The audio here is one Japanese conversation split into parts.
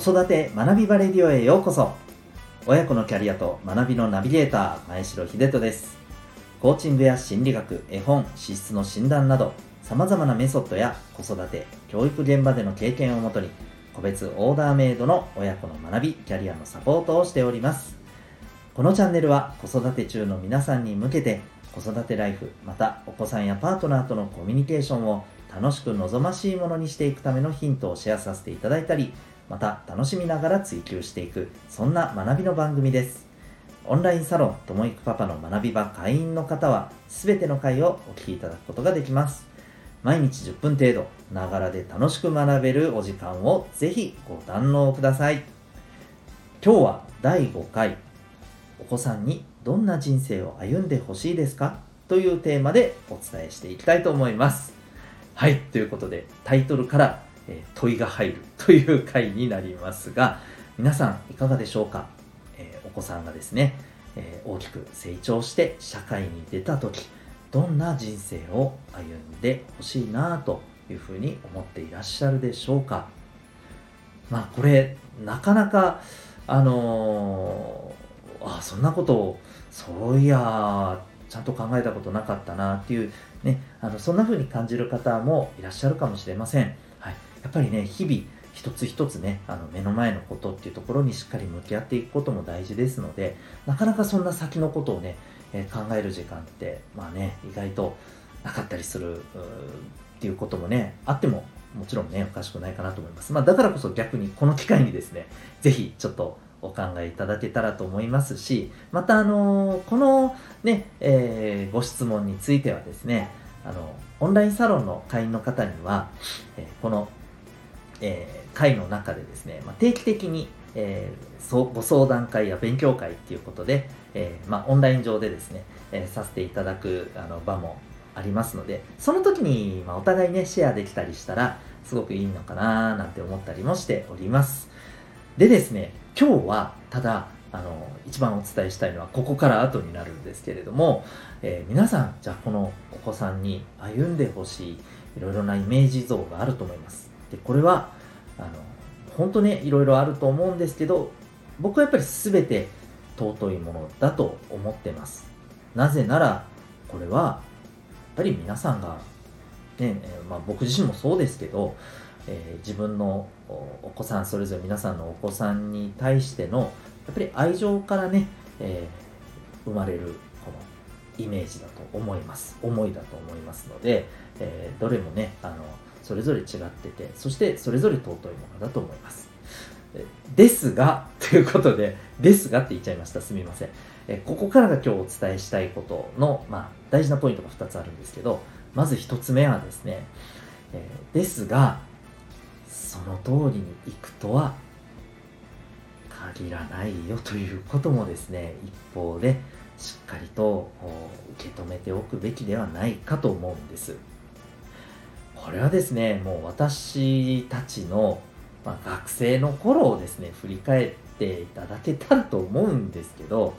子育て学びバレディオへようこそ。親子のキャリアと学びのナビゲーター前城秀人です。コーチングや心理学絵本資質の診断などさまざまなメソッドや子育て教育現場での経験をもとに個別オーダーメイドの親子の学びキャリアのサポートをしております。このチャンネルは子育て中の皆さんに向けて子育てライフまたお子さんやパートナーとのコミュニケーションを楽しく望ましいものにしていくためのヒントをシェアさせていただいたりまた楽しみながら追求していくそんな学びの番組です。オンラインサロンともいくパパの学び場会員の方は全ての回をお聞きいただくことができます。毎日10分程度ながらで楽しく学べるお時間をぜひご堪能ください。今日は第5回お子さんにどんな人生を歩んでほしいですか？というテーマでお伝えしていきたいと思います。はいということでタイトルからえ問いが入るという回になりますが皆さんいかがでしょうか、えお子さんがですね、え大きく成長して社会に出た時どんな人生を歩んでほしいなというふうに思っていらっしゃるでしょうか？まあこれなかなかあのー、あそんなことをそういやちゃんと考えたことなかったなっていうねあのそんな風に感じる方もいらっしゃるかもしれません。はい。やっぱりね日々一つ一つねあの目の前のことっていうところにしっかり向き合っていくことも大事ですのでなかなかそんな先のことをね、えー、考える時間ってまあね意外となかったりするっていうこともねあってももちろんねおかしくないかなと思います、まあ、だからこそ逆にこの機会にですね是非ちょっとお考えいただけたらと思いますしまたあのー、このね、えー、ご質問についてはですねあのオンラインサロンの会員の方には、えー、このえー、会の中でですね、まあ、定期的に、えー、ご相談会や勉強会っていうことで、えー、まあ、オンライン上でですね、えさせていただくあの場もありますので、その時に、まあ、お互いね、シェアできたりしたら、すごくいいのかななんて思ったりもしております。でですね、今日は、ただ、あの、一番お伝えしたいのは、ここから後になるんですけれども、え皆さん、じゃあこのお子さんに歩んでほしい、いろいろなイメージ像があると思います。でこれはあの本当ねいろいろあると思うんですけど僕はやっぱり全て尊いものだと思ってます。なぜならこれはやっぱり皆さんが、ねまあ、僕自身もそうですけど、えー、自分のお子さんそれぞれ皆さんのお子さんに対してのやっぱり愛情からね、えー、生まれるこのイメージだと思います。思いだと思いますので、えー、どれもねあのそれぞれ違っててそしてそれぞれ尊いものだと思います。ですが ということでですがって言っちゃいました。すみません。えここからが今日お伝えしたいことの、まあ、大事なポイントが2つあるんですけどまず1つ目はですね、えですがその通りにいくとは限らないよということもですね一方でしっかりと受け止めておくべきではないかと思うんです。これはですねもう私たちの、まあ、学生の頃をですね振り返っていただけたらと思うんですけど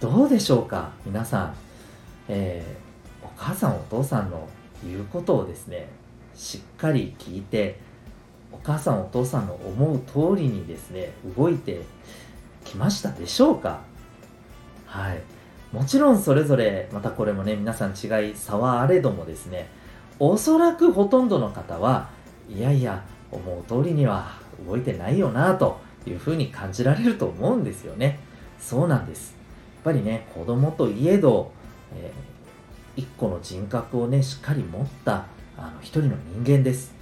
どうでしょうか皆さん、えー、お母さんお父さんの言うことをですねしっかり聞いてお母さんお父さんの思う通りにですね動いてきましたでしょうか。はい。もちろんそれぞれまたこれもね皆さん違い差はあれどもですねおそらくほとんどの方はいやいや思う通りには動いてないよなというふうに感じられると思うんですよね。そうなんです。やっぱりね子供といえど、えー、一個の人格をねしっかり持ったあの一人の人間です、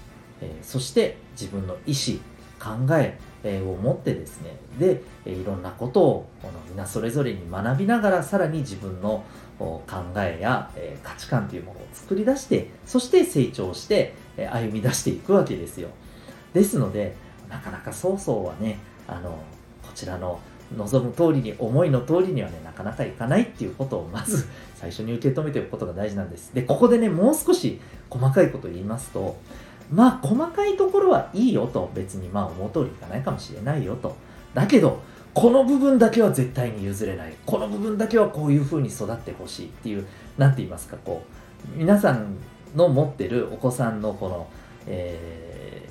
えー、そして自分の意思考えを持ってですねでいろんなことをこの皆それぞれに学びながらさらに自分の考えや価値観というものを作り出してそして成長して歩み出していくわけですよ。ですのでなかなか曹操はねあのこちらの望む通りに思いの通りにはねなかなかいかないっていうことをまず最初に受け止めておくことが大事なんです。でここでねもう少し細かいことを言いますとまあ細かいところはいいよと別にまあ思う通りいかないかもしれないよと。だけどこの部分だけは絶対に譲れない。この部分だけはこういうふうに育ってほしいっていう何て言いますかこう皆さんの持ってるお子さんのこの、え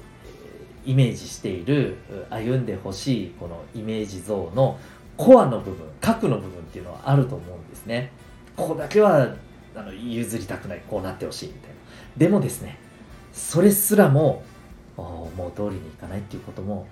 イメージしている歩んでほしいこのイメージ像のコアの部分核の部分っていうのはあると思うんですね。ここだけはあの譲りたくないこうなってほしいみたいな。でもですねそれすらももう通りにいかないっていうことも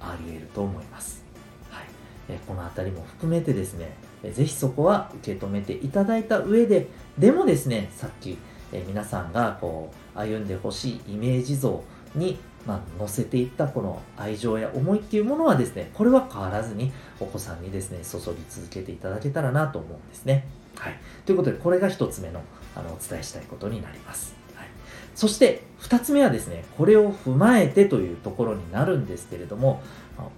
あり得ると思います、はいえこの辺りも含めてですねぜひそこは受け止めていただいた上ででもですねさっきえ皆さんがこう歩んでほしいイメージ像に、まあ、乗せていったこの愛情や思いっていうものはですねこれは変わらずにお子さんにですね注ぎ続けていただけたらなと思うんですね。はい、ということでこれが1つ目のあのお伝えしたいことになります。そして2つ目はですねこれを踏まえてというところになるんですけれども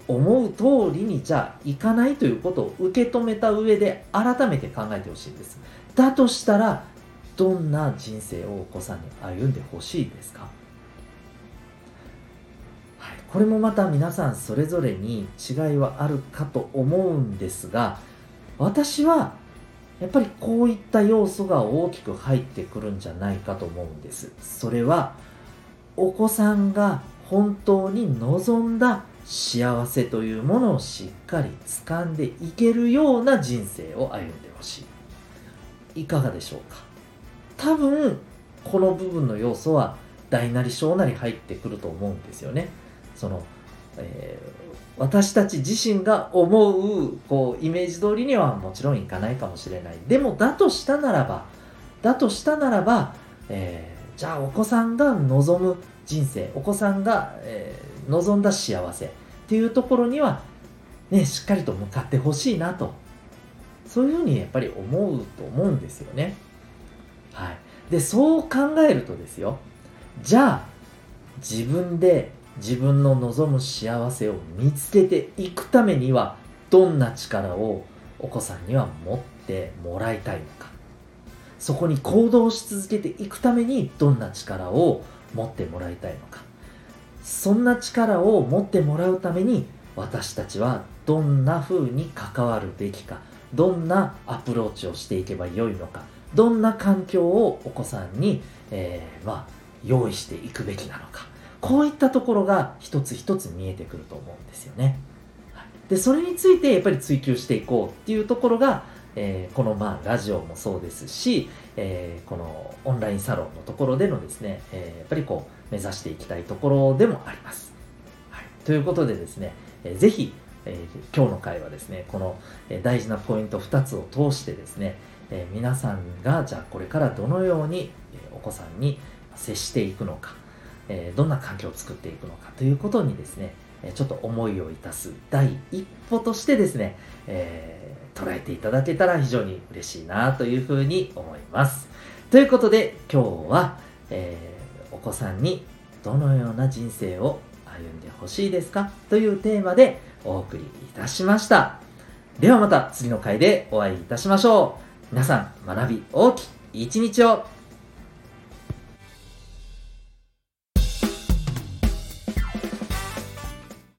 思う通りにじゃあいかないということを受け止めた上で改めて考えてほしいんです。だとしたらどんな人生をお子さんに歩んでほしいですか、はい、これもまた皆さんそれぞれに違いはあるかと思うんですが私はやっぱりこういった要素が大きく入ってくるんじゃないかと思うんです。それはお子さんが本当に望んだ幸せというものをしっかり掴んでいけるような人生を歩んでほしい。いかがでしょうか？多分この部分の要素は大なり小なり入ってくると思うんですよね。その、えー、私たち自身が思うこうイメージ通りにはもちろんいかないかもしれない。でもだとしたならば、だとしたならば、えー、じゃあお子さんが望む人生、お子さんが、えー、望んだ幸せっていうところには、ね、しっかりと向かってほしいなと。そういうふうにやっぱり思うと思うんですよね。はい、でそう考えるとですよじゃあ自分で自分の望む幸せを見つけていくためにはどんな力をお子さんには持ってもらいたいのか。そこに行動し続けていくためにどんな力を持ってもらいたいのか。そんな力を持ってもらうために私たちはどんな風に関わるべきか。どんなアプローチをしていけばよいのか。どんな環境をお子さんに、えー、まあ、用意していくべきなのか。こういったところが一つ一つ見えてくると思うんですよね。でそれについてやっぱり追求していこうっていうところが、えー、このまあラジオもそうですし、えー、このオンラインサロンのところでのですね、えー、やっぱりこう目指していきたいところでもあります。はい、ということでですね、えー、ぜひ、えー、今日の回はですねこの、え大事なポイント2つを通してですね、えー、皆さんがじゃあこれからどのように、えお子さんに接していくのか、え、どんな環境を作っていくのかということにですね、えちょっと思いをいたす第一歩としてですね、えー、捉えていただけたら非常に嬉しいなというふうに思います。ということで今日は、えー、お子さんにどのような人生を歩んでほしいですかというテーマでお送りいたしました。ではまた次の回でお会いいたしましょう。皆さん学び大きい一日を